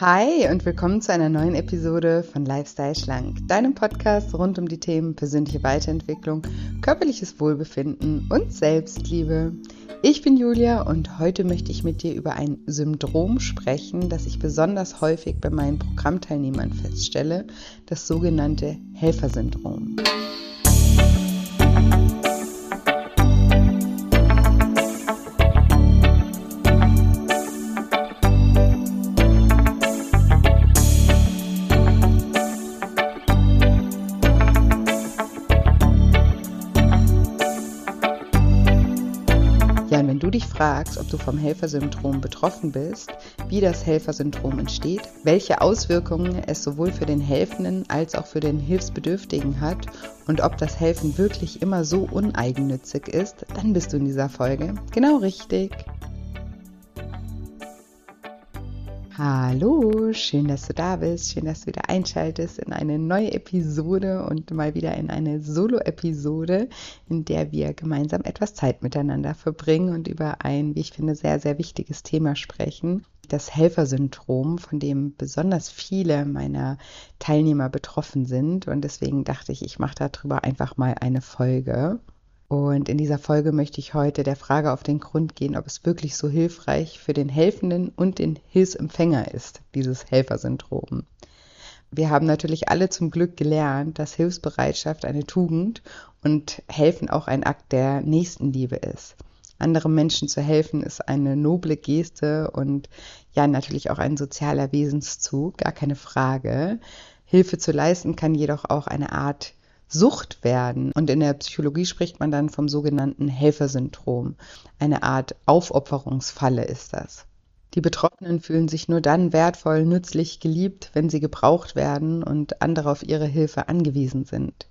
Hi und willkommen zu einer neuen Episode von Lifestyle Schlank, deinem Podcast rund um die Themen persönliche Weiterentwicklung, körperliches Wohlbefinden und Selbstliebe. Ich bin Julia und heute möchte ich mit dir über ein Syndrom sprechen, das ich besonders häufig bei meinen Programmteilnehmern feststelle, das sogenannte Helfersyndrom. Fragst, ob du vom Helfersyndrom betroffen bist, wie das Helfersyndrom entsteht, welche Auswirkungen es sowohl für den Helfenden als auch für den Hilfsbedürftigen hat und ob das Helfen wirklich immer so uneigennützig ist, dann bist du in dieser Folge genau richtig. Hallo, schön, dass du da bist, schön, dass du wieder einschaltest in eine neue Episode und mal wieder in eine Solo-Episode, in der wir gemeinsam etwas Zeit miteinander verbringen und über ein, wie ich finde, sehr, sehr wichtiges Thema sprechen. Das Helfersyndrom, von dem besonders viele meiner Teilnehmer betroffen sind. Und deswegen dachte ich, ich mache darüber einfach mal eine Folge. Und in dieser Folge möchte ich heute der Frage auf den Grund gehen, ob es wirklich so hilfreich für den Helfenden und den Hilfsempfänger ist, dieses Helfersyndrom. Wir haben natürlich alle zum Glück gelernt, dass Hilfsbereitschaft eine Tugend und Helfen auch ein Akt der Nächstenliebe ist. Anderen Menschen zu helfen ist eine noble Geste und ja natürlich auch ein sozialer Wesenszug, gar keine Frage. Hilfe zu leisten kann jedoch auch eine Art Sucht werden. Und in der Psychologie spricht man dann vom sogenannten Helfersyndrom. Eine Art Aufopferungsfalle ist das. Die Betroffenen fühlen sich nur dann wertvoll, nützlich, geliebt, wenn sie gebraucht werden und andere auf ihre Hilfe angewiesen sind.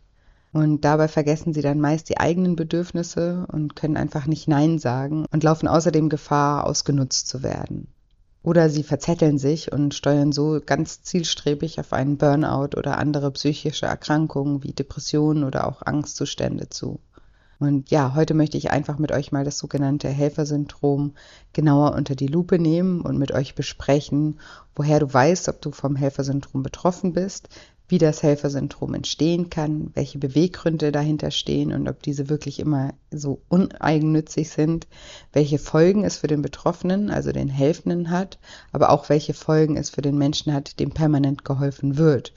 Und dabei vergessen sie dann meist die eigenen Bedürfnisse und können einfach nicht Nein sagen und laufen außerdem Gefahr, ausgenutzt zu werden. Oder sie verzetteln sich und steuern so ganz zielstrebig auf einen Burnout oder andere psychische Erkrankungen wie Depressionen oder auch Angstzustände zu. Und ja, heute möchte ich einfach mit euch mal das sogenannte Helfersyndrom genauer unter die Lupe nehmen und mit euch besprechen, woher du weißt, ob du vom Helfersyndrom betroffen bist, wie das Helfersyndrom entstehen kann, welche Beweggründe dahinter stehen und ob diese wirklich immer so uneigennützig sind, welche Folgen es für den Betroffenen, also den Helfenden hat, aber auch welche Folgen es für den Menschen hat, dem permanent geholfen wird.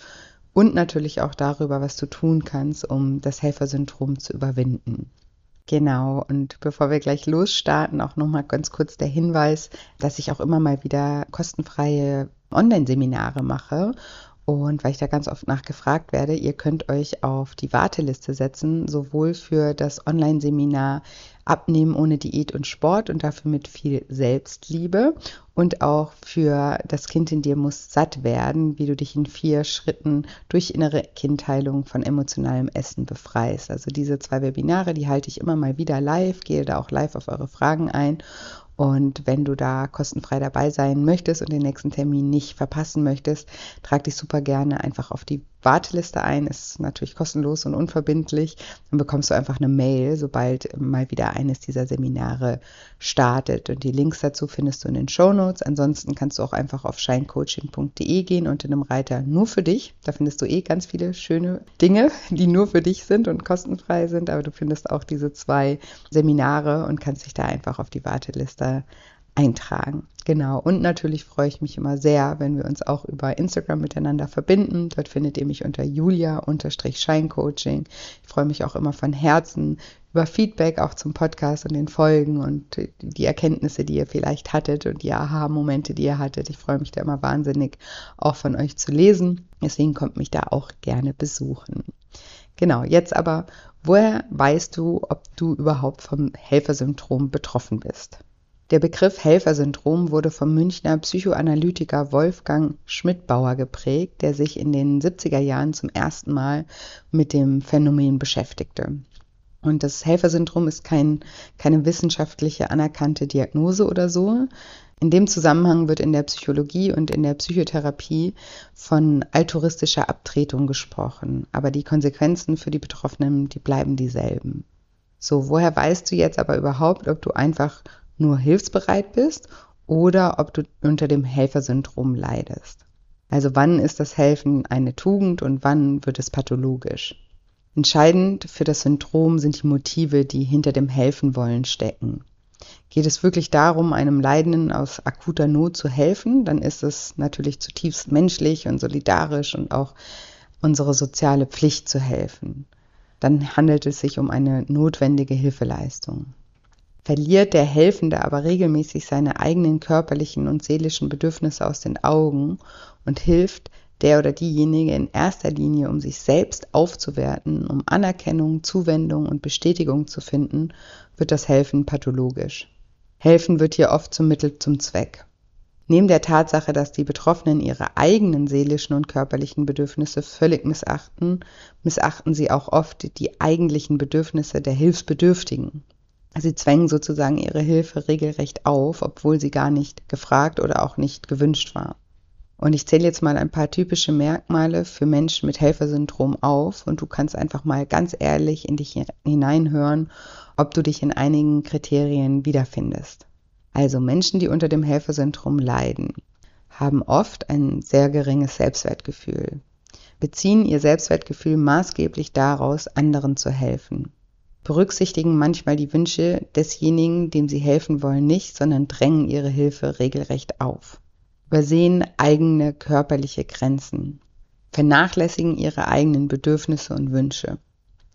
Und natürlich auch darüber, was du tun kannst, um das Helfersyndrom zu überwinden. Genau, und bevor wir gleich losstarten, auch nochmal ganz kurz der Hinweis, dass ich auch immer mal wieder kostenfreie Online-Seminare mache und weil ich da ganz oft nachgefragt werde, ihr könnt euch auf die Warteliste setzen, sowohl für das Online-Seminar Abnehmen ohne Diät und Sport und dafür mit viel Selbstliebe und auch für das Kind in dir muss satt werden, wie du dich in vier Schritten durch innere Kindheilung von emotionalem Essen befreist. Also diese zwei Webinare, die halte ich immer mal wieder live, gehe da auch live auf eure Fragen ein und wenn du da kostenfrei dabei sein möchtest und den nächsten Termin nicht verpassen möchtest, trag dich super gerne einfach auf die Warteliste ein. Ist natürlich kostenlos und unverbindlich. Dann bekommst du einfach eine Mail, sobald mal wieder eines dieser Seminare startet. Und die Links dazu findest du in den Show Notes. Ansonsten kannst du auch einfach auf shinecoaching.de gehen und in einem Reiter nur für dich. Da findest du eh ganz viele schöne Dinge, die nur für dich sind und kostenfrei sind. Aber du findest auch diese zwei Seminare und kannst dich da einfach auf die Warteliste eintragen. Genau. Und natürlich freue ich mich immer sehr, wenn wir uns auch über Instagram miteinander verbinden. Dort findet ihr mich unter julia-scheincoaching. Ich freue mich auch immer von Herzen über Feedback auch zum Podcast und den Folgen und die Erkenntnisse, die ihr vielleicht hattet und die Aha-Momente, die ihr hattet. Ich freue mich da immer wahnsinnig, auch von euch zu lesen. Deswegen kommt mich da auch gerne besuchen. Genau, jetzt aber, woher weißt du, ob du überhaupt vom Helfersyndrom betroffen bist? Der Begriff Helfersyndrom wurde vom Münchner Psychoanalytiker Wolfgang Schmidbauer geprägt, der sich in den 70er Jahren zum ersten Mal mit dem Phänomen beschäftigte. Und das Helfersyndrom ist kein, keine wissenschaftliche anerkannte Diagnose oder so. In dem Zusammenhang wird in der Psychologie und in der Psychotherapie von altruistischer Abtretung gesprochen. Aber die Konsequenzen für die Betroffenen, die bleiben dieselben. So, woher weißt du jetzt aber überhaupt, ob du einfach nur hilfsbereit bist oder ob du unter dem Helfersyndrom leidest. Also wann ist das Helfen eine Tugend und wann wird es pathologisch? Entscheidend für das Syndrom sind die Motive, die hinter dem Helfen wollen stecken. Geht es wirklich darum, einem Leidenden aus akuter Not zu helfen, dann ist es natürlich zutiefst menschlich und solidarisch und auch unsere soziale Pflicht zu helfen. Dann handelt es sich um eine notwendige Hilfeleistung. Verliert der Helfende aber regelmäßig seine eigenen körperlichen und seelischen Bedürfnisse aus den Augen und hilft der oder diejenige in erster Linie, um sich selbst aufzuwerten, um Anerkennung, Zuwendung und Bestätigung zu finden, wird das Helfen pathologisch. Helfen wird hier oft zum Mittel zum Zweck. Neben der Tatsache, dass die Betroffenen ihre eigenen seelischen und körperlichen Bedürfnisse völlig missachten, missachten sie auch oft die eigentlichen Bedürfnisse der Hilfsbedürftigen. Sie zwängen sozusagen ihre Hilfe regelrecht auf, obwohl sie gar nicht gefragt oder auch nicht gewünscht war. Und ich zähle jetzt mal ein paar typische Merkmale für Menschen mit Helfersyndrom auf und du kannst einfach mal ganz ehrlich in dich hineinhören, ob du dich in einigen Kriterien wiederfindest. Also Menschen, die unter dem Helfersyndrom leiden, haben oft ein sehr geringes Selbstwertgefühl, beziehen ihr Selbstwertgefühl maßgeblich daraus, anderen zu helfen, berücksichtigen manchmal die Wünsche desjenigen, dem sie helfen wollen, nicht, sondern drängen ihre Hilfe regelrecht auf übersehen eigene körperliche Grenzen, vernachlässigen ihre eigenen Bedürfnisse und Wünsche,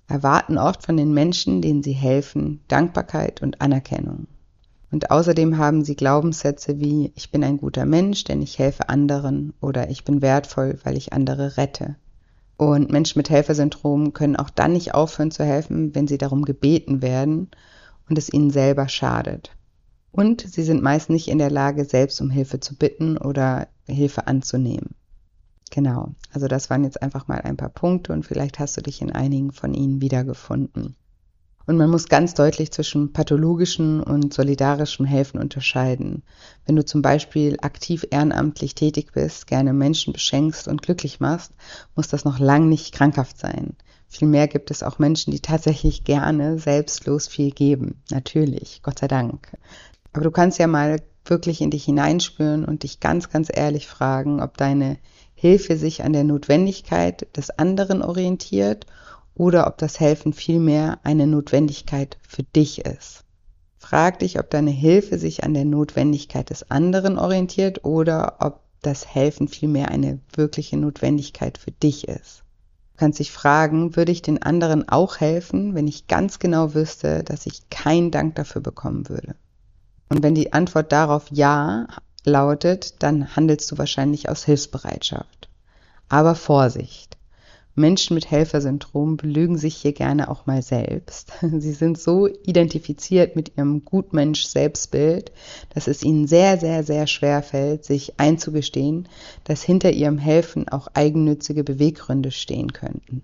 erwarten oft von den Menschen, denen sie helfen, Dankbarkeit und Anerkennung. Und außerdem haben sie Glaubenssätze wie ich bin ein guter Mensch, denn ich helfe anderen oder ich bin wertvoll, weil ich andere rette. Und Menschen mit Helfersyndrom können auch dann nicht aufhören zu helfen, wenn sie darum gebeten werden und es ihnen selber schadet. Und sie sind meist nicht in der Lage, selbst um Hilfe zu bitten oder Hilfe anzunehmen. Genau, also das waren jetzt einfach mal ein paar Punkte und vielleicht hast du dich in einigen von ihnen wiedergefunden. Und man muss ganz deutlich zwischen pathologischen und solidarischem Helfen unterscheiden. Wenn du zum Beispiel aktiv ehrenamtlich tätig bist, gerne Menschen beschenkst und glücklich machst, muss das noch lang nicht krankhaft sein. Vielmehr gibt es auch Menschen, die tatsächlich gerne selbstlos viel geben. Natürlich, Gott sei Dank. Aber du kannst ja mal wirklich in dich hineinspüren und dich ganz, ganz ehrlich fragen, ob deine Hilfe sich an der Notwendigkeit des anderen orientiert oder ob das Helfen vielmehr eine Notwendigkeit für dich ist. Frag dich, ob deine Hilfe sich an der Notwendigkeit des anderen orientiert oder ob das Helfen vielmehr eine wirkliche Notwendigkeit für dich ist. Du kannst dich fragen, würde ich den anderen auch helfen, wenn ich ganz genau wüsste, dass ich keinen Dank dafür bekommen würde? Und wenn die Antwort darauf Ja lautet, dann handelst du wahrscheinlich aus Hilfsbereitschaft. Aber Vorsicht! Menschen mit Helfersyndrom belügen sich hier gerne auch mal selbst. Sie sind so identifiziert mit ihrem Gutmensch-Selbstbild, dass es ihnen sehr, sehr, sehr schwer fällt, sich einzugestehen, dass hinter ihrem Helfen auch eigennützige Beweggründe stehen könnten.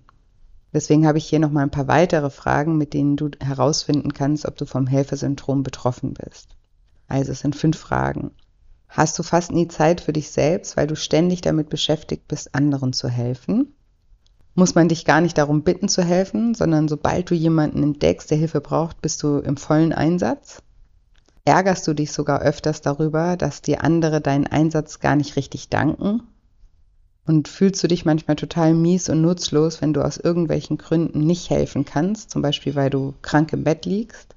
Deswegen habe ich hier noch mal ein paar weitere Fragen, mit denen du herausfinden kannst, ob du vom Helfersyndrom betroffen bist. Also es sind fünf Fragen. Hast du fast nie Zeit für dich selbst, weil du ständig damit beschäftigt bist, anderen zu helfen? Muss man dich gar nicht darum bitten zu helfen, sondern sobald du jemanden entdeckst, der Hilfe braucht, bist du im vollen Einsatz? Ärgerst du dich sogar öfters darüber, dass dir andere deinen Einsatz gar nicht richtig danken? Und fühlst du dich manchmal total mies und nutzlos, wenn du aus irgendwelchen Gründen nicht helfen kannst, zum Beispiel weil du krank im Bett liegst?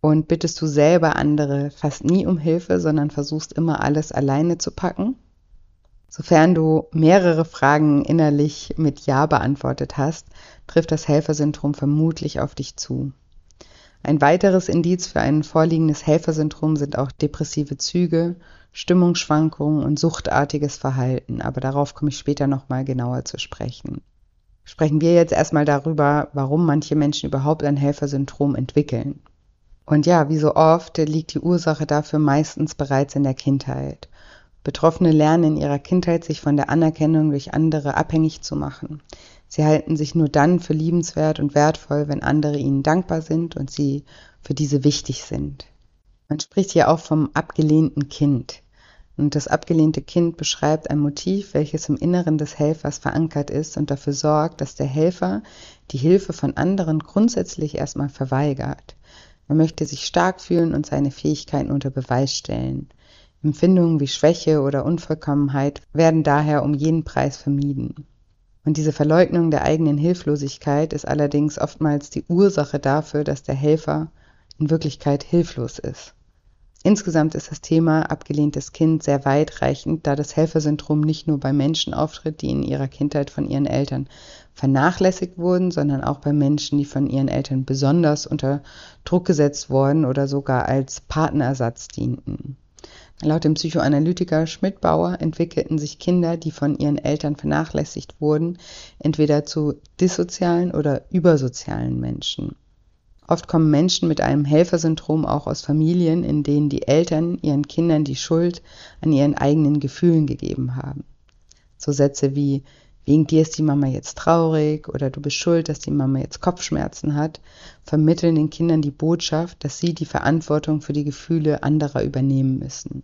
Und bittest du selber andere fast nie um Hilfe, sondern versuchst immer alles alleine zu packen? Sofern du mehrere Fragen innerlich mit Ja beantwortet hast, trifft das Helfersyndrom vermutlich auf dich zu. Ein weiteres Indiz für ein vorliegendes Helfersyndrom sind auch depressive Züge, Stimmungsschwankungen und suchtartiges Verhalten, aber darauf komme ich später nochmal genauer zu sprechen. Sprechen wir jetzt erstmal darüber, warum manche Menschen überhaupt ein Helfersyndrom entwickeln. Und ja, wie so oft liegt die Ursache dafür meistens bereits in der Kindheit. Betroffene lernen in ihrer Kindheit, sich von der Anerkennung durch andere abhängig zu machen. Sie halten sich nur dann für liebenswert und wertvoll, wenn andere ihnen dankbar sind und sie für diese wichtig sind. Man spricht hier auch vom abgelehnten Kind. Und das abgelehnte Kind beschreibt ein Motiv, welches im Inneren des Helfers verankert ist und dafür sorgt, dass der Helfer die Hilfe von anderen grundsätzlich erstmal verweigert. Er möchte sich stark fühlen und seine Fähigkeiten unter Beweis stellen. Empfindungen wie Schwäche oder Unvollkommenheit werden daher um jeden Preis vermieden. Und diese Verleugnung der eigenen Hilflosigkeit ist allerdings oftmals die Ursache dafür, dass der Helfer in Wirklichkeit hilflos ist. Insgesamt ist das Thema abgelehntes Kind sehr weitreichend, da das Helfersyndrom nicht nur bei Menschen auftritt, die in ihrer Kindheit von ihren Eltern vernachlässigt wurden, sondern auch bei Menschen, die von ihren Eltern besonders unter Druck gesetzt wurden oder sogar als Partnerersatz dienten. Laut dem Psychoanalytiker Schmidt-Bauer entwickelten sich Kinder, die von ihren Eltern vernachlässigt wurden, entweder zu dissozialen oder übersozialen Menschen. Oft kommen Menschen mit einem Helfersyndrom auch aus Familien, in denen die Eltern ihren Kindern die Schuld an ihren eigenen Gefühlen gegeben haben. So Sätze wie wegen dir ist die Mama jetzt traurig oder du bist schuld, dass die Mama jetzt Kopfschmerzen hat, vermitteln den Kindern die Botschaft, dass sie die Verantwortung für die Gefühle anderer übernehmen müssen.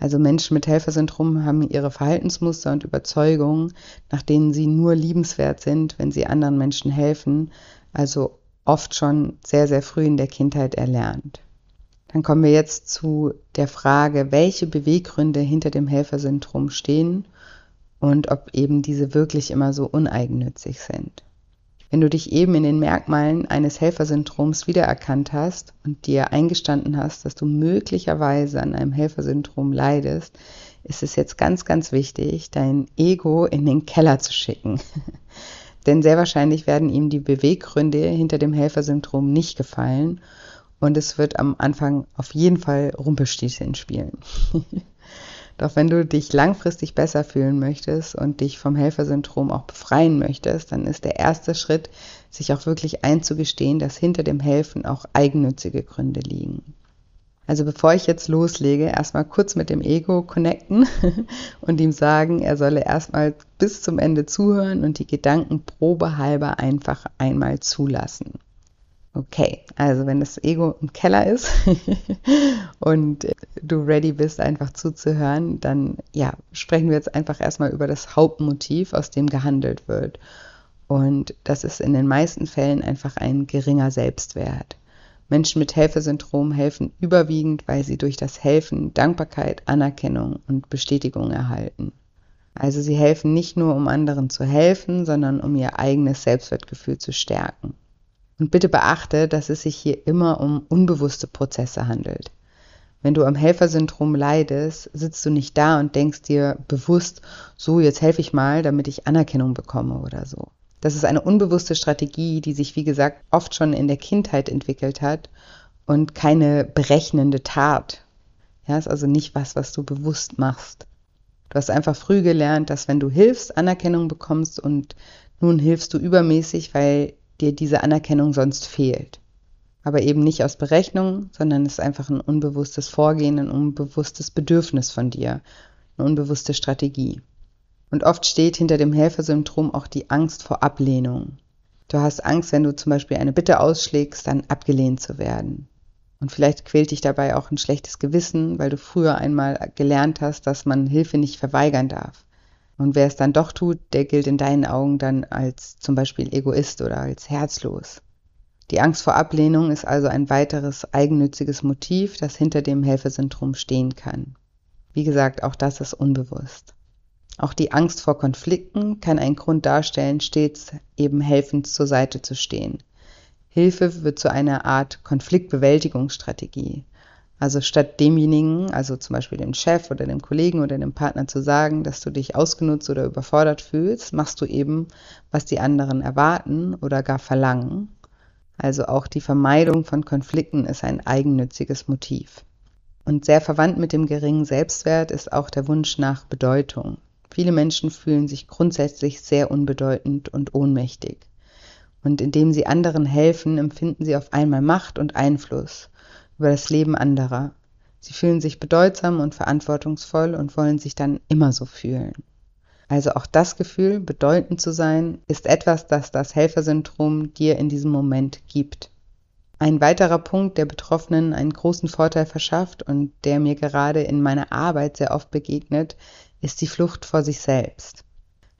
Also Menschen mit Helfersyndrom haben ihre Verhaltensmuster und Überzeugungen, nach denen sie nur liebenswert sind, wenn sie anderen Menschen helfen, also oft schon sehr, sehr früh in der Kindheit erlernt. Dann kommen wir jetzt zu der Frage, welche Beweggründe hinter dem Helfersyndrom stehen und ob eben diese wirklich immer so uneigennützig sind. Wenn du dich eben in den Merkmalen eines Helfersyndroms wiedererkannt hast und dir eingestanden hast, dass du möglicherweise an einem Helfersyndrom leidest, ist es jetzt ganz, ganz wichtig, dein Ego in den Keller zu schicken. Denn sehr wahrscheinlich werden ihm die Beweggründe hinter dem Helfersyndrom nicht gefallen und es wird am Anfang auf jeden Fall Rumpelstilzchen spielen. Doch wenn du dich langfristig besser fühlen möchtest und dich vom Helfersyndrom auch befreien möchtest, dann ist der erste Schritt, sich auch wirklich einzugestehen, dass hinter dem Helfen auch eigennützige Gründe liegen. Also bevor ich jetzt loslege, erstmal kurz mit dem Ego connecten und ihm sagen, er solle erstmal bis zum Ende zuhören und die Gedanken probehalber einfach einmal zulassen. Okay, also wenn das Ego im Keller ist und du ready bist, einfach zuzuhören, dann ja, sprechen wir jetzt einfach erstmal über das Hauptmotiv, aus dem gehandelt wird. Und das ist in den meisten Fällen einfach ein geringer Selbstwert. Menschen mit Helfersyndrom helfen überwiegend, weil sie durch das Helfen Dankbarkeit, Anerkennung und Bestätigung erhalten. Also sie helfen nicht nur, um anderen zu helfen, sondern um ihr eigenes Selbstwertgefühl zu stärken. Und bitte beachte, dass es sich hier immer um unbewusste Prozesse handelt. Wenn du am Helfersyndrom leidest, sitzt du nicht da und denkst dir bewusst, so, jetzt helfe ich mal, damit ich Anerkennung bekomme oder so. Das ist eine unbewusste Strategie, die sich, wie gesagt, oft schon in der Kindheit entwickelt hat und keine berechnende Tat. Ja, ist also nicht was, was du bewusst machst. Du hast einfach früh gelernt, dass wenn du hilfst, Anerkennung bekommst und nun hilfst du übermäßig, weil dir diese Anerkennung sonst fehlt. Aber eben nicht aus Berechnung, sondern es ist einfach ein unbewusstes Vorgehen, ein unbewusstes Bedürfnis von dir, eine unbewusste Strategie. Und oft steht hinter dem Helfersyndrom auch die Angst vor Ablehnung. Du hast Angst, wenn du zum Beispiel eine Bitte ausschlägst, dann abgelehnt zu werden. Und vielleicht quält dich dabei auch ein schlechtes Gewissen, weil du früher einmal gelernt hast, dass man Hilfe nicht verweigern darf. Und wer es dann doch tut, der gilt in deinen Augen dann als zum Beispiel Egoist oder als herzlos. Die Angst vor Ablehnung ist also ein weiteres eigennütziges Motiv, das hinter dem Helfersyndrom stehen kann. Wie gesagt, auch das ist unbewusst. Auch die Angst vor Konflikten kann einen Grund darstellen, stets eben helfend zur Seite zu stehen. Hilfe wird zu einer Art Konfliktbewältigungsstrategie. Also statt demjenigen, also zum Beispiel dem Chef oder dem Kollegen oder dem Partner zu sagen, dass du dich ausgenutzt oder überfordert fühlst, machst du eben, was die anderen erwarten oder gar verlangen. Also auch die Vermeidung von Konflikten ist ein eigennütziges Motiv. Und sehr verwandt mit dem geringen Selbstwert ist auch der Wunsch nach Bedeutung. Viele Menschen fühlen sich grundsätzlich sehr unbedeutend und ohnmächtig. Und indem sie anderen helfen, empfinden sie auf einmal Macht und Einfluss über das Leben anderer. Sie fühlen sich bedeutsam und verantwortungsvoll und wollen sich dann immer so fühlen. Also auch das Gefühl, bedeutend zu sein, ist etwas, das das Helfersyndrom dir in diesem Moment gibt. Ein weiterer Punkt, der Betroffenen einen großen Vorteil verschafft und der mir gerade in meiner Arbeit sehr oft begegnet, ist die Flucht vor sich selbst.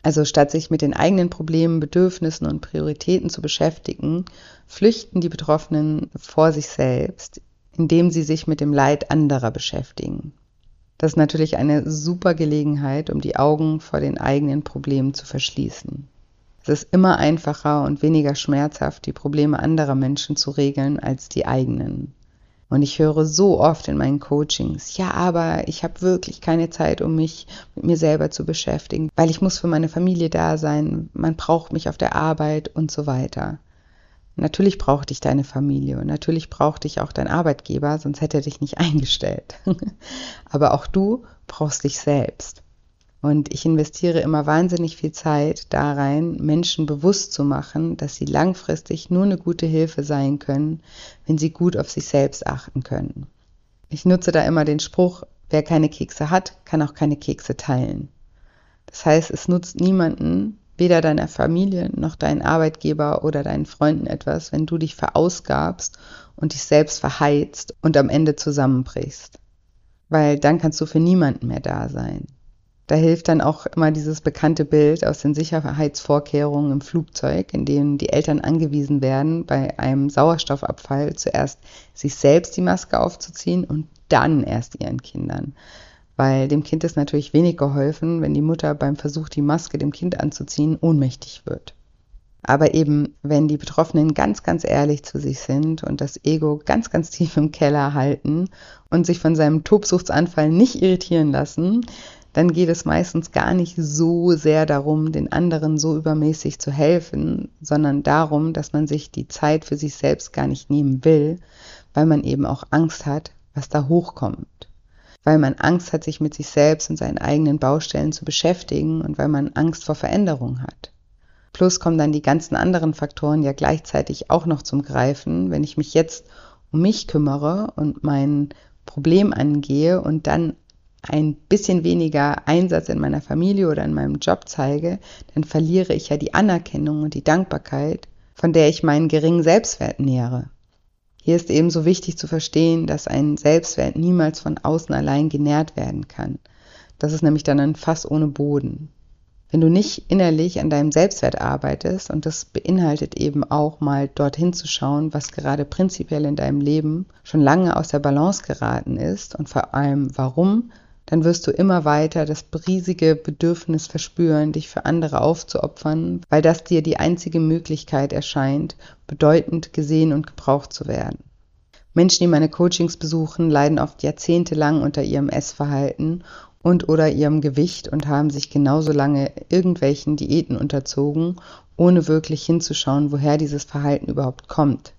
Also statt sich mit den eigenen Problemen, Bedürfnissen und Prioritäten zu beschäftigen, flüchten die Betroffenen vor sich selbst indem sie sich mit dem Leid anderer beschäftigen. Das ist natürlich eine super Gelegenheit, um die Augen vor den eigenen Problemen zu verschließen. Es ist immer einfacher und weniger schmerzhaft, die Probleme anderer Menschen zu regeln als die eigenen. Und ich höre so oft in meinen Coachings, ja, aber ich habe wirklich keine Zeit, um mich mit mir selber zu beschäftigen, weil ich muss für meine Familie da sein, man braucht mich auf der Arbeit und so weiter. Natürlich braucht dich deine Familie und natürlich braucht dich auch dein Arbeitgeber, sonst hätte er dich nicht eingestellt. aber auch du brauchst dich selbst. Und ich investiere immer wahnsinnig viel Zeit da rein, Menschen bewusst zu machen, dass sie langfristig nur eine gute Hilfe sein können, wenn sie gut auf sich selbst achten können. Ich nutze da immer den Spruch, wer keine Kekse hat, kann auch keine Kekse teilen. Das heißt, es nutzt niemanden, weder deiner Familie noch deinen Arbeitgeber oder deinen Freunden etwas, wenn du dich verausgabst und dich selbst verheizt und am Ende zusammenbrichst. Weil dann kannst du für niemanden mehr da sein. Da hilft dann auch immer dieses bekannte Bild aus den Sicherheitsvorkehrungen im Flugzeug, in denen die Eltern angewiesen werden, bei einem Sauerstoffabfall zuerst sich selbst die Maske aufzuziehen und dann erst ihren Kindern. Weil dem Kind ist natürlich wenig geholfen, wenn die Mutter beim Versuch, die Maske dem Kind anzuziehen, ohnmächtig wird. Aber eben, wenn die Betroffenen ganz, ganz ehrlich zu sich sind und das Ego ganz, ganz tief im Keller halten und sich von seinem Tobsuchtsanfall nicht irritieren lassen, dann geht es meistens gar nicht so sehr darum, den anderen so übermäßig zu helfen, sondern darum, dass man sich die Zeit für sich selbst gar nicht nehmen will, weil man eben auch Angst hat, was da hochkommt. Weil man Angst hat, sich mit sich selbst und seinen eigenen Baustellen zu beschäftigen und weil man Angst vor Veränderung hat. Plus kommen dann die ganzen anderen Faktoren ja gleichzeitig auch noch zum Greifen, wenn ich mich jetzt um mich kümmere und mein Problem angehe und dann ein bisschen weniger Einsatz in meiner Familie oder in meinem Job zeige, dann verliere ich ja die Anerkennung und die Dankbarkeit, von der ich meinen geringen Selbstwert nähere. Hier ist ebenso wichtig zu verstehen, dass ein Selbstwert niemals von außen allein genährt werden kann. Das ist nämlich dann ein Fass ohne Boden. Wenn du nicht innerlich an deinem Selbstwert arbeitest, und das beinhaltet eben auch mal dorthin zu schauen, was gerade prinzipiell in deinem Leben schon lange aus der Balance geraten ist und vor allem warum dann wirst du immer weiter das riesige Bedürfnis verspüren, dich für andere aufzuopfern, weil das dir die einzige Möglichkeit erscheint, bedeutend gesehen und gebraucht zu werden. Menschen, die meine Coachings besuchen, leiden oft jahrzehntelang unter ihrem Essverhalten und oder ihrem Gewicht und haben sich genauso lange irgendwelchen Diäten unterzogen, ohne wirklich hinzuschauen, woher dieses Verhalten überhaupt kommt.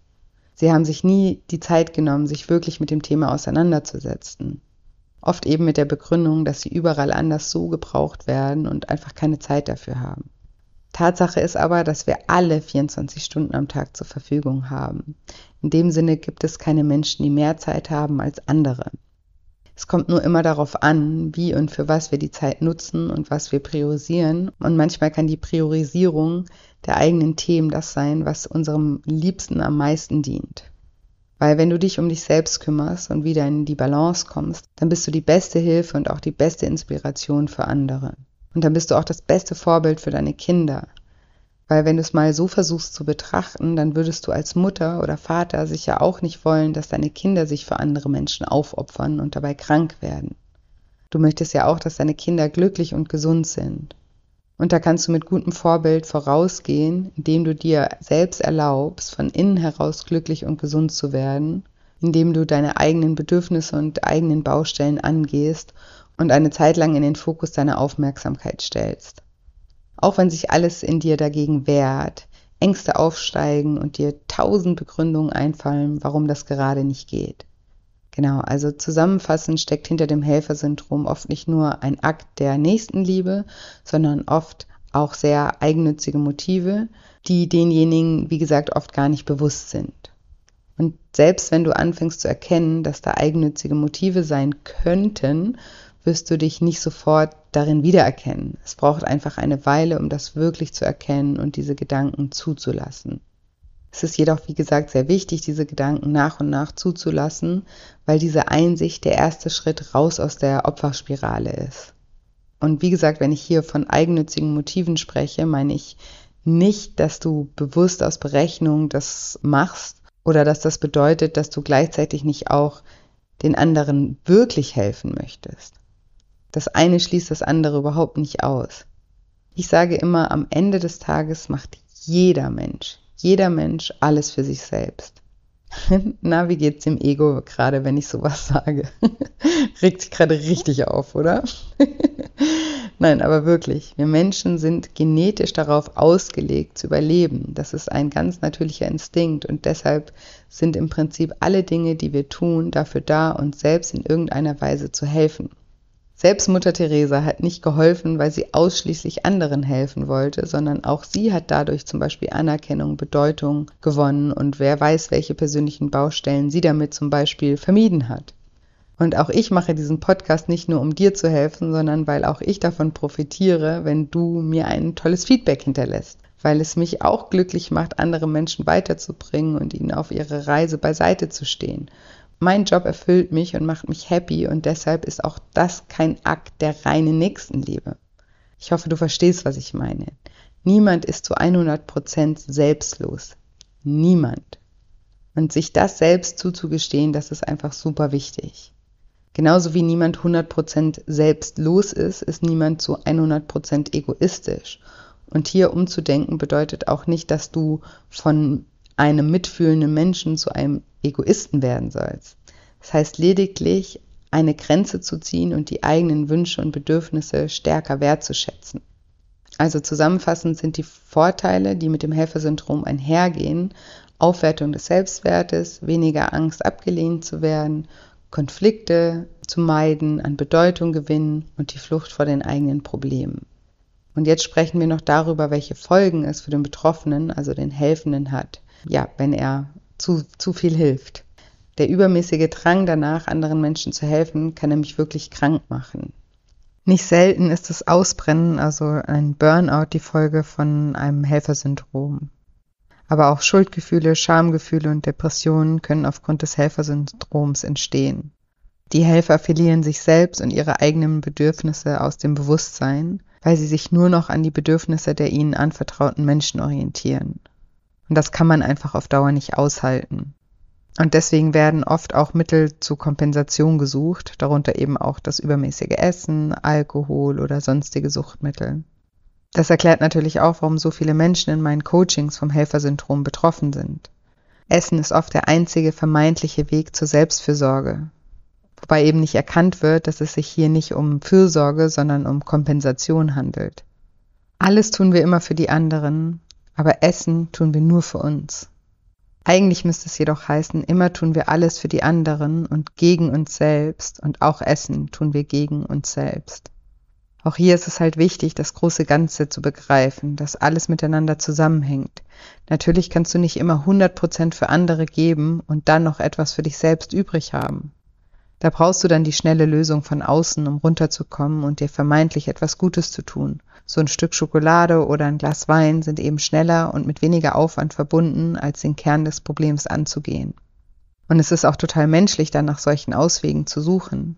Sie haben sich nie die Zeit genommen, sich wirklich mit dem Thema auseinanderzusetzen. Oft eben mit der Begründung, dass sie überall anders so gebraucht werden und einfach keine Zeit dafür haben. Tatsache ist aber, dass wir alle 24 Stunden am Tag zur Verfügung haben. In dem Sinne gibt es keine Menschen, die mehr Zeit haben als andere. Es kommt nur immer darauf an, wie und für was wir die Zeit nutzen und was wir priorisieren. Und manchmal kann die Priorisierung der eigenen Themen das sein, was unserem Liebsten am meisten dient. Weil wenn du dich um dich selbst kümmerst und wieder in die Balance kommst, dann bist du die beste Hilfe und auch die beste Inspiration für andere. Und dann bist du auch das beste Vorbild für deine Kinder. Weil wenn du es mal so versuchst zu betrachten, dann würdest du als Mutter oder Vater sicher auch nicht wollen, dass deine Kinder sich für andere Menschen aufopfern und dabei krank werden. Du möchtest ja auch, dass deine Kinder glücklich und gesund sind. Und da kannst du mit gutem Vorbild vorausgehen, indem du dir selbst erlaubst, von innen heraus glücklich und gesund zu werden, indem du deine eigenen Bedürfnisse und eigenen Baustellen angehst und eine Zeit lang in den Fokus deiner Aufmerksamkeit stellst. Auch wenn sich alles in dir dagegen wehrt, Ängste aufsteigen und dir tausend Begründungen einfallen, warum das gerade nicht geht. Genau, also zusammenfassend steckt hinter dem Helfersyndrom oft nicht nur ein Akt der Nächstenliebe, sondern oft auch sehr eigennützige Motive, die denjenigen, wie gesagt, oft gar nicht bewusst sind. Und selbst wenn du anfängst zu erkennen, dass da eigennützige Motive sein könnten, wirst du dich nicht sofort darin wiedererkennen. Es braucht einfach eine Weile, um das wirklich zu erkennen und diese Gedanken zuzulassen. Es ist jedoch, wie gesagt, sehr wichtig, diese Gedanken nach und nach zuzulassen, weil diese Einsicht der erste Schritt raus aus der Opferspirale ist. Und wie gesagt, wenn ich hier von eigennützigen Motiven spreche, meine ich nicht, dass du bewusst aus Berechnung das machst oder dass das bedeutet, dass du gleichzeitig nicht auch den anderen wirklich helfen möchtest. Das eine schließt das andere überhaupt nicht aus. Ich sage immer, am Ende des Tages macht jeder Mensch, jeder Mensch alles für sich selbst. Na, wie geht's dem Ego gerade, wenn ich sowas sage? Regt sich gerade richtig auf, oder? Nein, aber wirklich, wir Menschen sind genetisch darauf ausgelegt zu überleben. Das ist ein ganz natürlicher Instinkt und deshalb sind im Prinzip alle Dinge, die wir tun, dafür da, uns selbst in irgendeiner Weise zu helfen. Selbst Mutter Teresa hat nicht geholfen, weil sie ausschließlich anderen helfen wollte, sondern auch sie hat dadurch zum Beispiel Anerkennung, Bedeutung gewonnen und wer weiß, welche persönlichen Baustellen sie damit zum Beispiel vermieden hat. Und auch ich mache diesen Podcast nicht nur, um dir zu helfen, sondern weil auch ich davon profitiere, wenn du mir ein tolles Feedback hinterlässt. Weil es mich auch glücklich macht, andere Menschen weiterzubringen und ihnen auf ihre Reise beiseite zu stehen. Mein Job erfüllt mich und macht mich happy und deshalb ist auch das kein Akt der reinen Nächstenliebe. Ich hoffe, du verstehst, was ich meine. Niemand ist zu 100% selbstlos. Niemand. Und sich das selbst zuzugestehen, das ist einfach super wichtig. Genauso wie niemand 100% selbstlos ist, ist niemand zu 100% egoistisch. Und hier umzudenken bedeutet auch nicht, dass du von einem mitfühlenden Menschen zu einem Egoisten werden sollst. Das heißt lediglich, eine Grenze zu ziehen und die eigenen Wünsche und Bedürfnisse stärker wertzuschätzen. Also zusammenfassend sind die Vorteile, die mit dem Helfersyndrom einhergehen, Aufwertung des Selbstwertes, weniger Angst abgelehnt zu werden, Konflikte zu meiden, an Bedeutung gewinnen und die Flucht vor den eigenen Problemen. Und jetzt sprechen wir noch darüber, welche Folgen es für den Betroffenen, also den Helfenden hat, ja, wenn er zu, zu viel hilft. Der übermäßige Drang danach, anderen Menschen zu helfen, kann nämlich wirklich krank machen. Nicht selten ist das Ausbrennen, also ein Burnout, die Folge von einem Helfersyndrom. Aber auch Schuldgefühle, Schamgefühle und Depressionen können aufgrund des Helfersyndroms entstehen. Die Helfer verlieren sich selbst und ihre eigenen Bedürfnisse aus dem Bewusstsein, weil sie sich nur noch an die Bedürfnisse der ihnen anvertrauten Menschen orientieren. Und das kann man einfach auf Dauer nicht aushalten. Und deswegen werden oft auch Mittel zur Kompensation gesucht, darunter eben auch das übermäßige Essen, Alkohol oder sonstige Suchtmittel. Das erklärt natürlich auch, warum so viele Menschen in meinen Coachings vom Helfersyndrom betroffen sind. Essen ist oft der einzige vermeintliche Weg zur Selbstfürsorge, wobei eben nicht erkannt wird, dass es sich hier nicht um Fürsorge, sondern um Kompensation handelt. Alles tun wir immer für die anderen, aber Essen tun wir nur für uns. Eigentlich müsste es jedoch heißen, immer tun wir alles für die anderen und gegen uns selbst und auch Essen tun wir gegen uns selbst. Auch hier ist es halt wichtig, das große Ganze zu begreifen, dass alles miteinander zusammenhängt. Natürlich kannst du nicht immer 100% für andere geben und dann noch etwas für dich selbst übrig haben. Da brauchst du dann die schnelle Lösung von außen, um runterzukommen und dir vermeintlich etwas Gutes zu tun. So ein Stück Schokolade oder ein Glas Wein sind eben schneller und mit weniger Aufwand verbunden, als den Kern des Problems anzugehen. Und es ist auch total menschlich, dann nach solchen Auswegen zu suchen.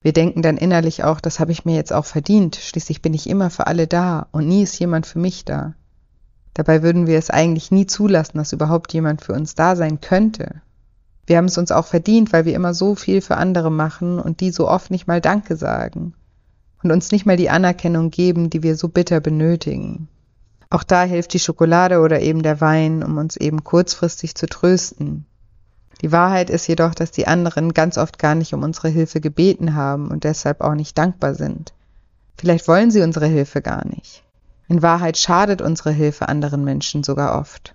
Wir denken dann innerlich auch, das habe ich mir jetzt auch verdient, schließlich bin ich immer für alle da und nie ist jemand für mich da. Dabei würden wir es eigentlich nie zulassen, dass überhaupt jemand für uns da sein könnte. Wir haben es uns auch verdient, weil wir immer so viel für andere machen und die so oft nicht mal Danke sagen und uns nicht mal die Anerkennung geben, die wir so bitter benötigen. Auch da hilft die Schokolade oder eben der Wein, um uns eben kurzfristig zu trösten. Die Wahrheit ist jedoch, dass die anderen ganz oft gar nicht um unsere Hilfe gebeten haben und deshalb auch nicht dankbar sind. Vielleicht wollen sie unsere Hilfe gar nicht. In Wahrheit schadet unsere Hilfe anderen Menschen sogar oft.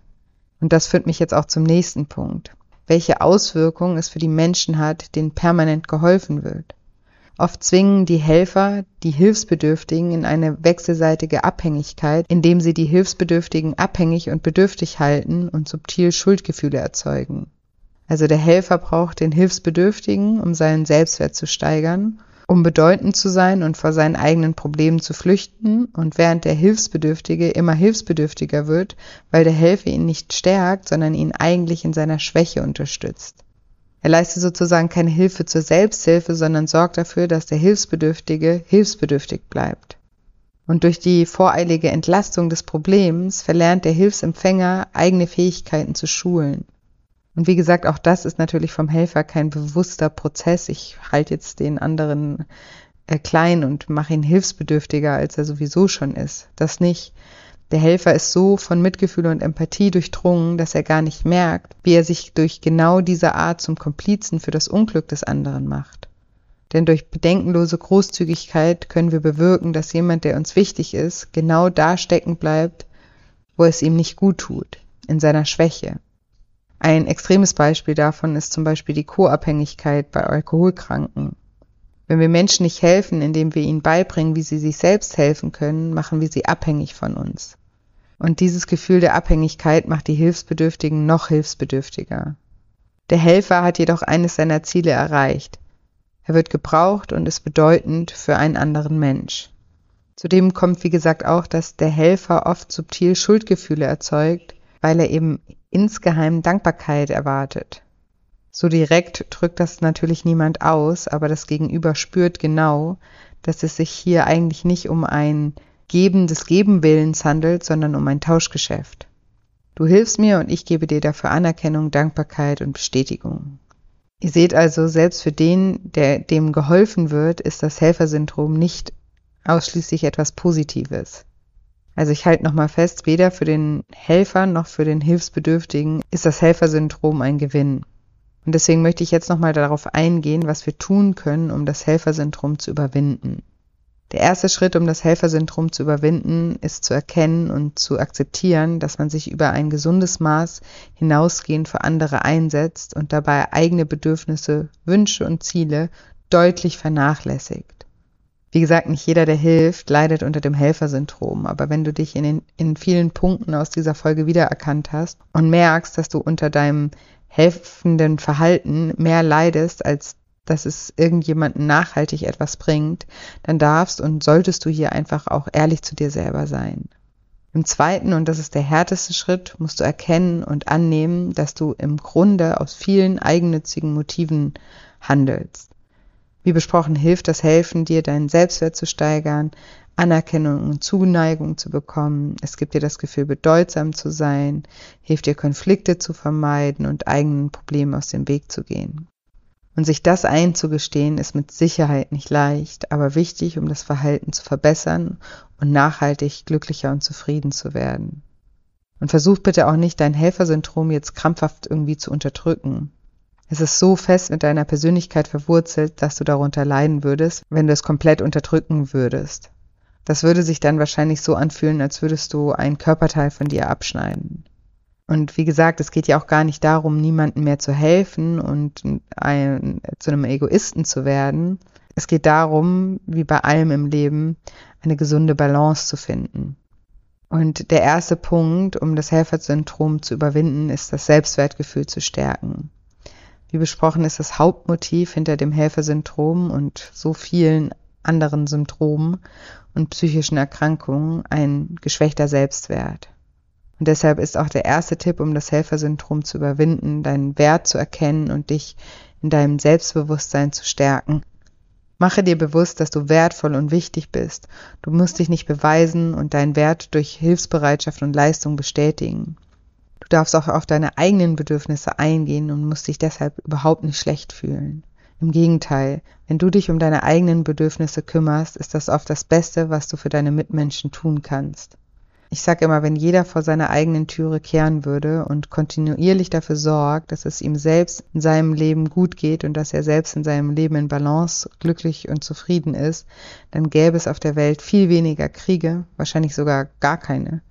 Und das führt mich jetzt auch zum nächsten Punkt. Welche Auswirkungen es für die Menschen hat, denen permanent geholfen wird. Oft zwingen die Helfer die Hilfsbedürftigen in eine wechselseitige Abhängigkeit, indem sie die Hilfsbedürftigen abhängig und bedürftig halten und subtil Schuldgefühle erzeugen. Also der Helfer braucht den Hilfsbedürftigen, um seinen Selbstwert zu steigern, um bedeutend zu sein und vor seinen eigenen Problemen zu flüchten, und während der Hilfsbedürftige immer hilfsbedürftiger wird, weil der Helfer ihn nicht stärkt, sondern ihn eigentlich in seiner Schwäche unterstützt. Er leistet sozusagen keine Hilfe zur Selbsthilfe, sondern sorgt dafür, dass der Hilfsbedürftige hilfsbedürftig bleibt. Und durch die voreilige Entlastung des Problems verlernt der Hilfsempfänger eigene Fähigkeiten zu schulen. Und wie gesagt, auch das ist natürlich vom Helfer kein bewusster Prozess. Ich halte jetzt den anderen äh, klein und mach ihn hilfsbedürftiger, als er sowieso schon ist. Das nicht. Der Helfer ist so von Mitgefühl und Empathie durchdrungen, dass er gar nicht merkt, wie er sich durch genau diese Art zum Komplizen für das Unglück des anderen macht. Denn durch bedenkenlose Großzügigkeit können wir bewirken, dass jemand, der uns wichtig ist, genau da stecken bleibt, wo es ihm nicht gut tut, in seiner Schwäche. Ein extremes Beispiel davon ist zum Beispiel die Co-Abhängigkeit bei Alkoholkranken. Wenn wir Menschen nicht helfen, indem wir ihnen beibringen, wie sie sich selbst helfen können, machen wir sie abhängig von uns. Und dieses Gefühl der Abhängigkeit macht die Hilfsbedürftigen noch hilfsbedürftiger. Der Helfer hat jedoch eines seiner Ziele erreicht, er wird gebraucht und ist bedeutend für einen anderen Mensch. Zudem kommt, wie gesagt, auch, dass der Helfer oft subtil Schuldgefühle erzeugt, weil er eben insgeheim Dankbarkeit erwartet. So direkt drückt das natürlich niemand aus, aber das Gegenüber spürt genau, dass es sich hier eigentlich nicht um ein Geben des Gebenwillens handelt, sondern um ein Tauschgeschäft. Du hilfst mir und ich gebe dir dafür Anerkennung, Dankbarkeit und Bestätigung. Ihr seht also, selbst für den, der dem geholfen wird, ist das Helfersyndrom nicht ausschließlich etwas Positives. Also ich halte nochmal fest, weder für den Helfer noch für den Hilfsbedürftigen ist das Helfersyndrom ein Gewinn. Und deswegen möchte ich jetzt nochmal darauf eingehen, was wir tun können, um das Helfersyndrom zu überwinden. Der erste Schritt, um das Helfersyndrom zu überwinden, ist zu erkennen und zu akzeptieren, dass man sich über ein gesundes Maß hinausgehend für andere einsetzt und dabei eigene Bedürfnisse, Wünsche und Ziele deutlich vernachlässigt. Wie gesagt, nicht jeder, der hilft, leidet unter dem Helfersyndrom, aber wenn du dich in, den, in vielen Punkten aus dieser Folge wiedererkannt hast und merkst, dass du unter deinem helfenden Verhalten mehr leidest, als dass es irgendjemanden nachhaltig etwas bringt, dann darfst und solltest du hier einfach auch ehrlich zu dir selber sein. Im zweiten, und das ist der härteste Schritt, musst du erkennen und annehmen, dass du im Grunde aus vielen eigennützigen Motiven handelst. Wie besprochen, hilft das Helfen dir, deinen Selbstwert zu steigern, Anerkennung und Zuneigung zu bekommen. Es gibt dir das Gefühl, bedeutsam zu sein, hilft dir, Konflikte zu vermeiden und eigenen Problemen aus dem Weg zu gehen. Und sich das einzugestehen, ist mit Sicherheit nicht leicht, aber wichtig, um das Verhalten zu verbessern und nachhaltig glücklicher und zufrieden zu werden. Und versuch bitte auch nicht, dein Helfersyndrom jetzt krampfhaft irgendwie zu unterdrücken. Es ist so fest mit deiner Persönlichkeit verwurzelt, dass du darunter leiden würdest, wenn du es komplett unterdrücken würdest. Das würde sich dann wahrscheinlich so anfühlen, als würdest du ein Körperteil von dir abschneiden. Und wie gesagt, es geht ja auch gar nicht darum, niemandem mehr zu helfen und ein, zu einem Egoisten zu werden. Es geht darum, wie bei allem im Leben, eine gesunde Balance zu finden. Und der erste Punkt, um das Helfersyndrom zu überwinden, ist das Selbstwertgefühl zu stärken. Wie besprochen ist das Hauptmotiv hinter dem Helfersyndrom und so vielen anderen Symptomen und psychischen Erkrankungen ein geschwächter Selbstwert. Und deshalb ist auch der erste Tipp, um das Helfersyndrom zu überwinden, deinen Wert zu erkennen und dich in deinem Selbstbewusstsein zu stärken. Mache dir bewusst, dass du wertvoll und wichtig bist. Du musst dich nicht beweisen und deinen Wert durch Hilfsbereitschaft und Leistung bestätigen. Du darfst auch auf deine eigenen Bedürfnisse eingehen und musst dich deshalb überhaupt nicht schlecht fühlen. Im Gegenteil, wenn du dich um deine eigenen Bedürfnisse kümmerst, ist das oft das Beste, was du für deine Mitmenschen tun kannst. Ich sage immer, wenn jeder vor seiner eigenen Türe kehren würde und kontinuierlich dafür sorgt, dass es ihm selbst in seinem Leben gut geht und dass er selbst in seinem Leben in Balance, glücklich und zufrieden ist, dann gäbe es auf der Welt viel weniger Kriege, wahrscheinlich sogar gar keine.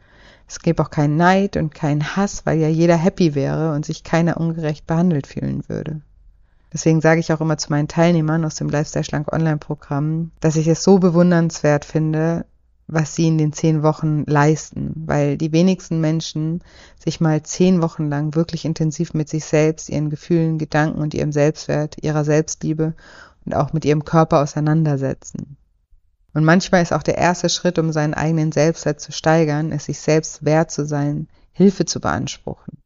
Es gäbe auch keinen Neid und keinen Hass, weil ja jeder happy wäre und sich keiner ungerecht behandelt fühlen würde. Deswegen sage ich auch immer zu meinen Teilnehmern aus dem Lifestyle Schlank Online-Programm, dass ich es so bewundernswert finde, was sie in den zehn Wochen leisten, weil die wenigsten Menschen sich mal zehn Wochen lang wirklich intensiv mit sich selbst, ihren Gefühlen, Gedanken und ihrem Selbstwert, ihrer Selbstliebe und auch mit ihrem Körper auseinandersetzen. Und manchmal ist auch der erste Schritt, um seinen eigenen Selbstwert zu steigern, es sich selbst wert zu sein, Hilfe zu beanspruchen.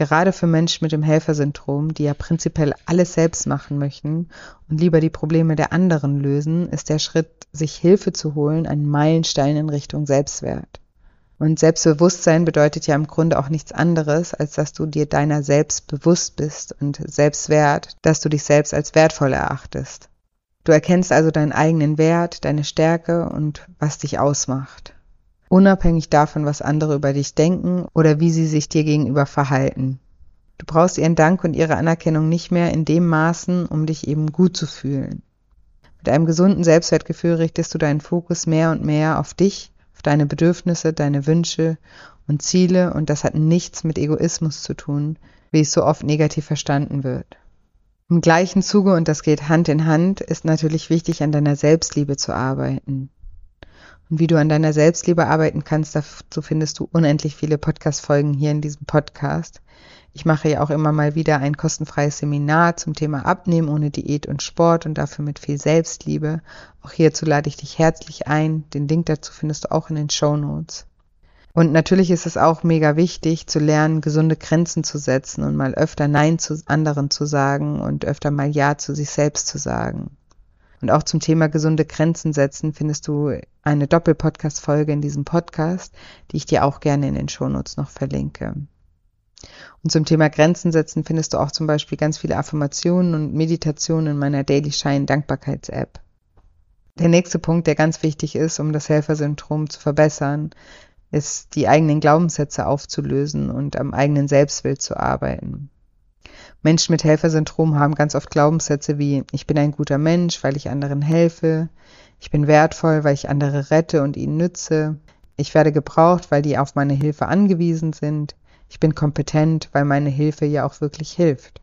Gerade für Menschen mit dem Helfersyndrom, die ja prinzipiell alles selbst machen möchten und lieber die Probleme der anderen lösen, ist der Schritt, sich Hilfe zu holen, ein Meilenstein in Richtung Selbstwert. Und Selbstbewusstsein bedeutet ja im Grunde auch nichts anderes, als dass du dir deiner selbst bewusst bist und Selbstwert, dass du dich selbst als wertvoll erachtest. Du erkennst also deinen eigenen Wert, deine Stärke und was dich ausmacht. Unabhängig davon, was andere über dich denken oder wie sie sich dir gegenüber verhalten. Du brauchst ihren Dank und ihre Anerkennung nicht mehr in dem Maßen, um dich eben gut zu fühlen. Mit einem gesunden Selbstwertgefühl richtest du deinen Fokus mehr und mehr auf dich, auf deine Bedürfnisse, deine Wünsche und Ziele und das hat nichts mit Egoismus zu tun, wie es so oft negativ verstanden wird. Im gleichen Zuge, und das geht Hand in Hand, ist natürlich wichtig, an deiner Selbstliebe zu arbeiten. Und wie du an deiner Selbstliebe arbeiten kannst, dazu findest du unendlich viele Podcast-Folgen hier in diesem Podcast. Ich mache ja auch immer mal wieder ein kostenfreies Seminar zum Thema Abnehmen ohne Diät und Sport und dafür mit viel Selbstliebe. Auch hierzu lade ich dich herzlich ein. Den Link dazu findest du auch in den Show Notes. Und natürlich ist es auch mega wichtig zu lernen, gesunde Grenzen zu setzen und mal öfter Nein zu anderen zu sagen und öfter mal Ja zu sich selbst zu sagen. Und auch zum Thema gesunde Grenzen setzen findest du eine Doppelpodcast-Folge in diesem Podcast, die ich dir auch gerne in den Shownotes noch verlinke. Und zum Thema Grenzen setzen findest du auch zum Beispiel ganz viele Affirmationen und Meditationen in meiner Daily Shine Dankbarkeits-App. Der nächste Punkt, der ganz wichtig ist, um das Helfersyndrom zu verbessern, ist, die eigenen Glaubenssätze aufzulösen und am eigenen Selbstbild zu arbeiten. Menschen mit Helfersyndrom haben ganz oft Glaubenssätze wie ich bin ein guter Mensch, weil ich anderen helfe, ich bin wertvoll, weil ich andere rette und ihnen nütze, ich werde gebraucht, weil die auf meine Hilfe angewiesen sind, ich bin kompetent, weil meine Hilfe ja auch wirklich hilft.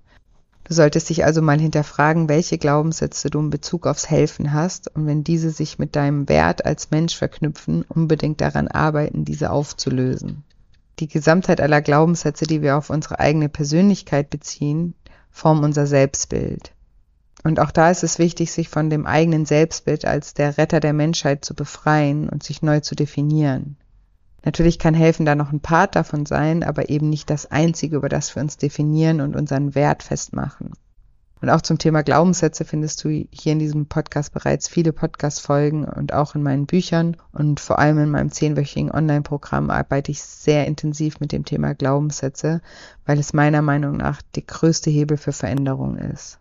Du solltest dich also mal hinterfragen, welche Glaubenssätze du in Bezug aufs Helfen hast und wenn diese sich mit deinem Wert als Mensch verknüpfen, unbedingt daran arbeiten, diese aufzulösen. Die Gesamtheit aller Glaubenssätze, die wir auf unsere eigene Persönlichkeit beziehen, formen unser Selbstbild. Und auch da ist es wichtig, sich von dem eigenen Selbstbild als der Retter der Menschheit zu befreien und sich neu zu definieren. Natürlich kann helfen da noch ein Part davon sein, aber eben nicht das einzige, über das wir uns definieren und unseren Wert festmachen. Und auch zum Thema Glaubenssätze findest du hier in diesem Podcast bereits viele Podcast-Folgen und auch in meinen Büchern. Und vor allem in meinem zehnwöchigen Online-Programm arbeite ich sehr intensiv mit dem Thema Glaubenssätze, weil es meiner Meinung nach der größte Hebel für Veränderung ist.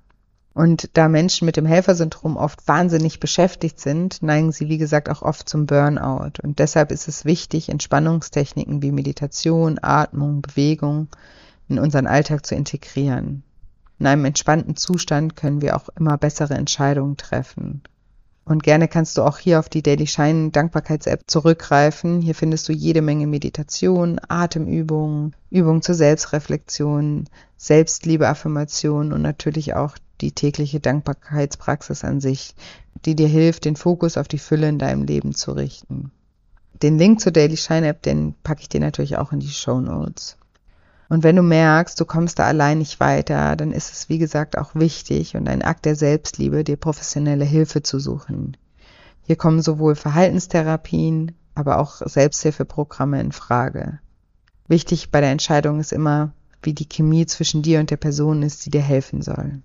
Und da Menschen mit dem Helfersyndrom oft wahnsinnig beschäftigt sind, neigen sie, wie gesagt, auch oft zum Burnout. Und deshalb ist es wichtig, Entspannungstechniken wie Meditation, Atmung, Bewegung in unseren Alltag zu integrieren. In einem entspannten Zustand können wir auch immer bessere Entscheidungen treffen. Und gerne kannst du auch hier auf die Daily Shine Dankbarkeits-App zurückgreifen. Hier findest du jede Menge Meditation, Atemübungen, Übungen zur Selbstreflexion, Selbstliebe-Affirmation und natürlich auch die tägliche Dankbarkeitspraxis an sich, die dir hilft, den Fokus auf die Fülle in deinem Leben zu richten. Den Link zur Daily Shine App, den packe ich dir natürlich auch in die Show Notes. Und wenn du merkst, du kommst da allein nicht weiter, dann ist es wie gesagt auch wichtig und ein Akt der Selbstliebe, dir professionelle Hilfe zu suchen. Hier kommen sowohl Verhaltenstherapien, aber auch Selbsthilfeprogramme in Frage. Wichtig bei der Entscheidung ist immer, wie die Chemie zwischen dir und der Person ist, die dir helfen soll.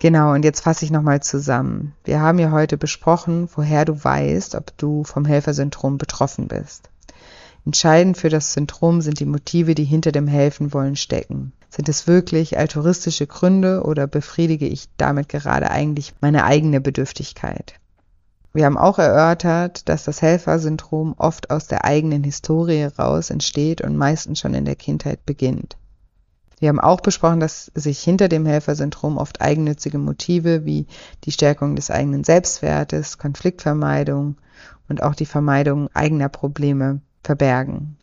Genau, und jetzt fasse ich nochmal zusammen. Wir haben ja heute besprochen, woher du weißt, ob du vom Helfersyndrom betroffen bist. Entscheidend für das Syndrom sind die Motive, die hinter dem Helfen wollen stecken. Sind es wirklich altruistische Gründe oder befriedige ich damit gerade eigentlich meine eigene Bedürftigkeit? Wir haben auch erörtert, dass das Helfersyndrom oft aus der eigenen Historie raus entsteht und meistens schon in der Kindheit beginnt. Wir haben auch besprochen, dass sich hinter dem Helfersyndrom oft eigennützige Motive wie die Stärkung des eigenen Selbstwertes, Konfliktvermeidung und auch die Vermeidung eigener Probleme verbergen.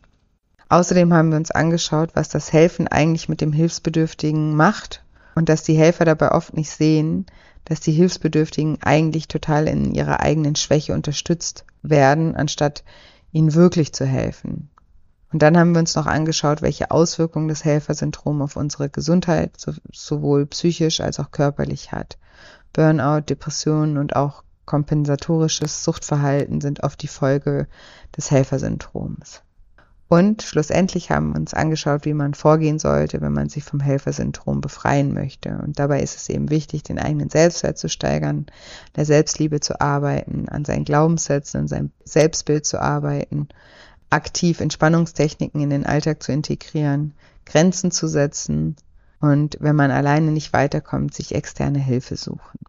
Außerdem haben wir uns angeschaut, was das Helfen eigentlich mit dem Hilfsbedürftigen macht und dass die Helfer dabei oft nicht sehen, dass die Hilfsbedürftigen eigentlich total in ihrer eigenen Schwäche unterstützt werden, anstatt ihnen wirklich zu helfen. Und dann haben wir uns noch angeschaut, welche Auswirkungen das Helfersyndrom auf unsere Gesundheit sowohl psychisch als auch körperlich hat. Burnout, Depressionen und auch kompensatorisches Suchtverhalten sind oft die Folge des Helfersyndroms. Und schlussendlich haben wir uns angeschaut, wie man vorgehen sollte, wenn man sich vom Helfersyndrom befreien möchte. Und dabei ist es eben wichtig, den eigenen Selbstwert zu steigern, der Selbstliebe zu arbeiten, an seinen Glaubenssätzen, an seinem Selbstbild zu arbeiten, aktiv Entspannungstechniken in den Alltag zu integrieren, Grenzen zu setzen und wenn man alleine nicht weiterkommt, sich externe Hilfe suchen.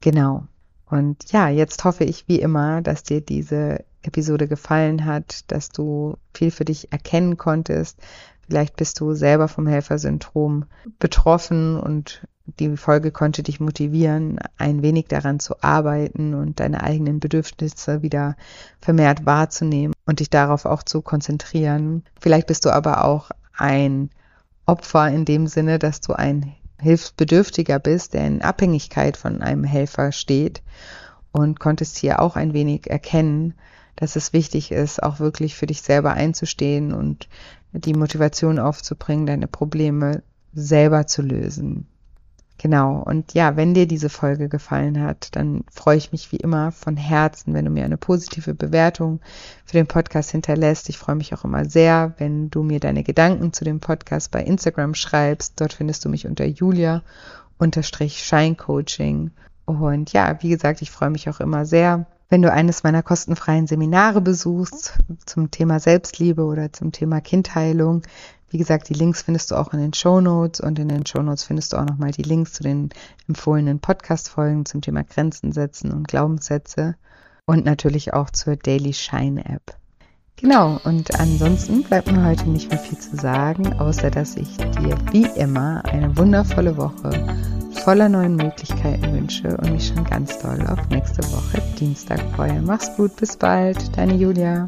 Genau. Und ja, jetzt hoffe ich wie immer, dass dir diese Episode gefallen hat, dass du viel für dich erkennen konntest. Vielleicht bist du selber vom Helfersyndrom betroffen und die Folge konnte dich motivieren, ein wenig daran zu arbeiten und deine eigenen Bedürfnisse wieder vermehrt wahrzunehmen und dich darauf auch zu konzentrieren. Vielleicht bist du aber auch ein Opfer in dem Sinne, dass du ein Hilfsbedürftiger bist, der in Abhängigkeit von einem Helfer steht und konntest hier auch ein wenig erkennen, dass es wichtig ist, auch wirklich für dich selber einzustehen und die Motivation aufzubringen, deine Probleme selber zu lösen. Genau. Und ja, wenn dir diese Folge gefallen hat, dann freue ich mich wie immer von Herzen, wenn du mir eine positive Bewertung für den Podcast hinterlässt. Ich freue mich auch immer sehr, wenn du mir deine Gedanken zu dem Podcast bei Instagram schreibst. Dort findest du mich unter Julia unterstrich Scheincoaching. Und ja, wie gesagt, ich freue mich auch immer sehr, wenn du eines meiner kostenfreien Seminare besuchst zum Thema Selbstliebe oder zum Thema Kindheilung. Wie gesagt, die Links findest du auch in den Show Notes und in den Show Notes findest du auch nochmal die Links zu den empfohlenen Podcast-Folgen zum Thema Grenzen setzen und Glaubenssätze und natürlich auch zur Daily Shine App. Genau, und ansonsten bleibt mir heute nicht mehr viel zu sagen, außer dass ich dir wie immer eine wundervolle Woche voller neuen Möglichkeiten wünsche und mich schon ganz doll auf nächste Woche Dienstag freue. Mach's gut, bis bald, deine Julia.